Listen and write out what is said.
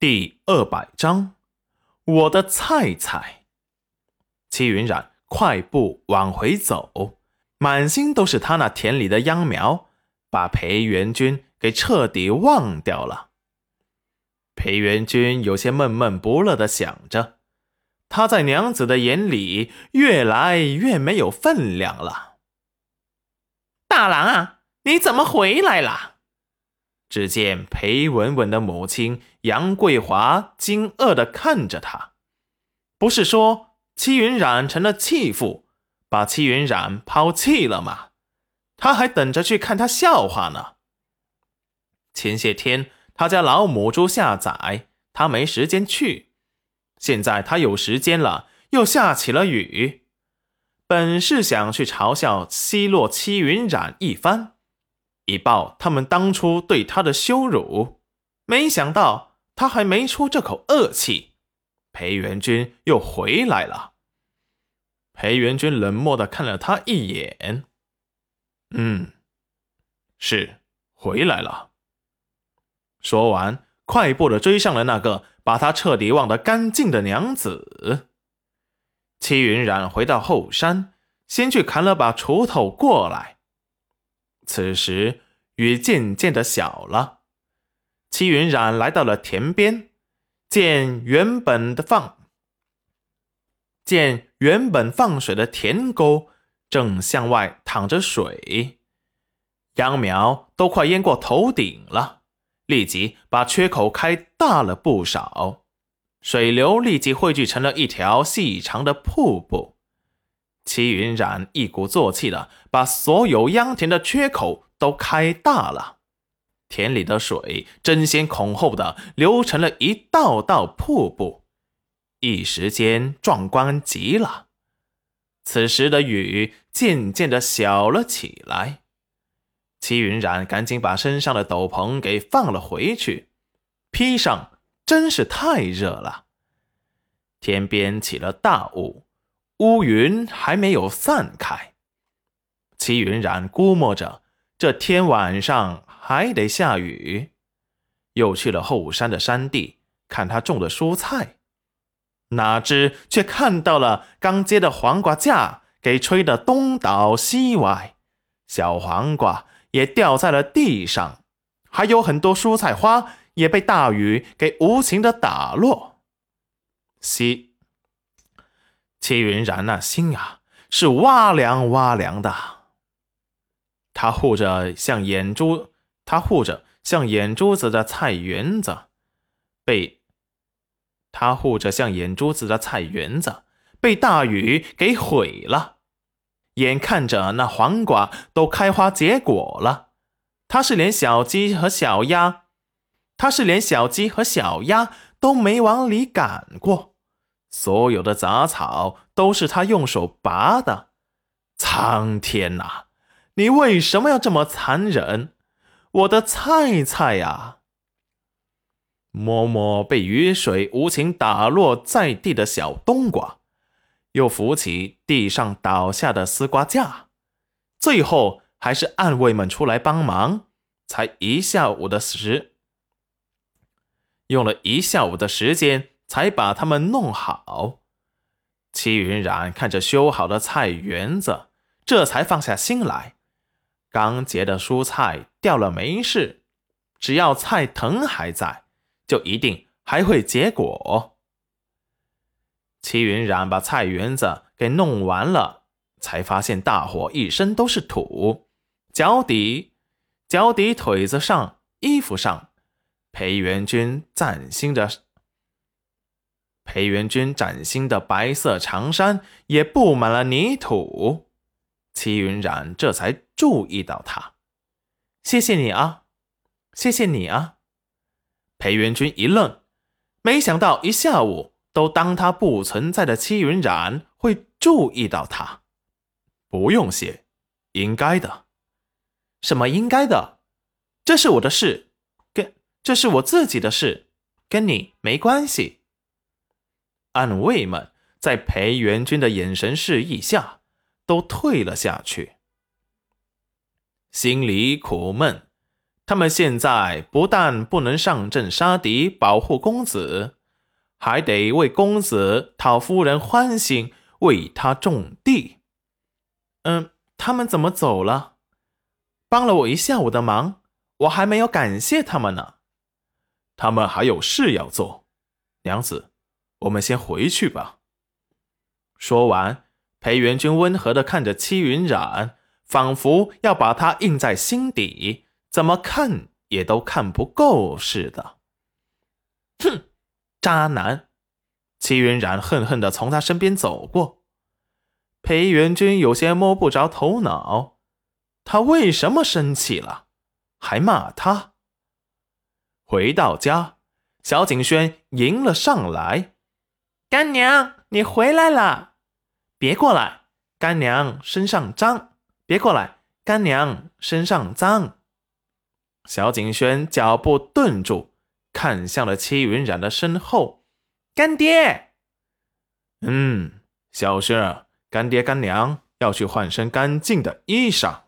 第二百章，我的菜菜。戚云染快步往回走，满心都是他那田里的秧苗，把裴元君给彻底忘掉了。裴元君有些闷闷不乐的想着，他在娘子的眼里越来越没有分量了。大郎啊，你怎么回来了？只见裴文文的母亲杨桂华惊愕的看着他，不是说戚云染成了弃妇，把戚云染抛弃了吗？他还等着去看他笑话呢。前些天他家老母猪下崽，他没时间去，现在他有时间了，又下起了雨，本是想去嘲笑奚落戚云染一番。以报他们当初对他的羞辱，没想到他还没出这口恶气，裴元君又回来了。裴元君冷漠的看了他一眼，嗯，是回来了。说完，快步的追上了那个把他彻底忘得干净的娘子。戚云染回到后山，先去砍了把锄头过来。此时雨渐渐的小了，戚云染来到了田边，见原本的放见原本放水的田沟正向外淌着水，秧苗都快淹过头顶了，立即把缺口开大了不少，水流立即汇聚成了一条细长的瀑布。齐云染一鼓作气的把所有秧田的缺口都开大了，田里的水争先恐后的流成了一道道瀑布，一时间壮观极了。此时的雨渐渐的小了起来，齐云染赶紧把身上的斗篷给放了回去，披上，真是太热了。天边起了大雾。乌云还没有散开，齐云染估摸着这天晚上还得下雨，又去了后山的山地看他种的蔬菜，哪知却看到了刚接的黄瓜架给吹得东倒西歪，小黄瓜也掉在了地上，还有很多蔬菜花也被大雨给无情的打落，西。戚云然那心啊，是哇凉哇凉的。他护着像眼珠，他护着像眼珠子的菜园子，被他护着像眼珠子的菜园子被大雨给毁了。眼看着那黄瓜都开花结果了，他是连小鸡和小鸭，他是连小鸡和小鸭都没往里赶过。所有的杂草都是他用手拔的，苍天呐！你为什么要这么残忍？我的菜菜呀！摸摸被雨水无情打落在地的小冬瓜，又扶起地上倒下的丝瓜架，最后还是暗卫们出来帮忙，才一下午的时，用了一下午的时间。才把它们弄好。戚云染看着修好的菜园子，这才放下心来。刚结的蔬菜掉了没事，只要菜藤还在，就一定还会结果。齐云染把菜园子给弄完了，才发现大伙一身都是土，脚底、脚底、腿子上、衣服上，裴元君崭新的。裴元君崭新的白色长衫也布满了泥土，戚云染这才注意到他。谢谢你啊，谢谢你啊！裴元君一愣，没想到一下午都当他不存在的戚云染会注意到他。不用谢，应该的。什么应该的？这是我的事，跟这是我自己的事，跟你没关系。暗卫们在裴元君的眼神示意下，都退了下去。心里苦闷，他们现在不但不能上阵杀敌保护公子，还得为公子讨夫人欢心，为他种地。嗯，他们怎么走了？帮了我一下午的忙，我还没有感谢他们呢。他们还有事要做，娘子，我们先回去吧。说完，裴元君温和的看着戚云染，仿佛要把他印在心底。怎么看也都看不够似的。哼，渣男！齐云染恨恨的从他身边走过。裴元君有些摸不着头脑，他为什么生气了，还骂他？回到家，小景轩迎了上来：“干娘，你回来了！别过来，干娘身上脏！别过来，干娘身上脏！”小景轩脚步顿住，看向了戚云染的身后。干爹，嗯，小轩儿，干爹干娘要去换身干净的衣裳。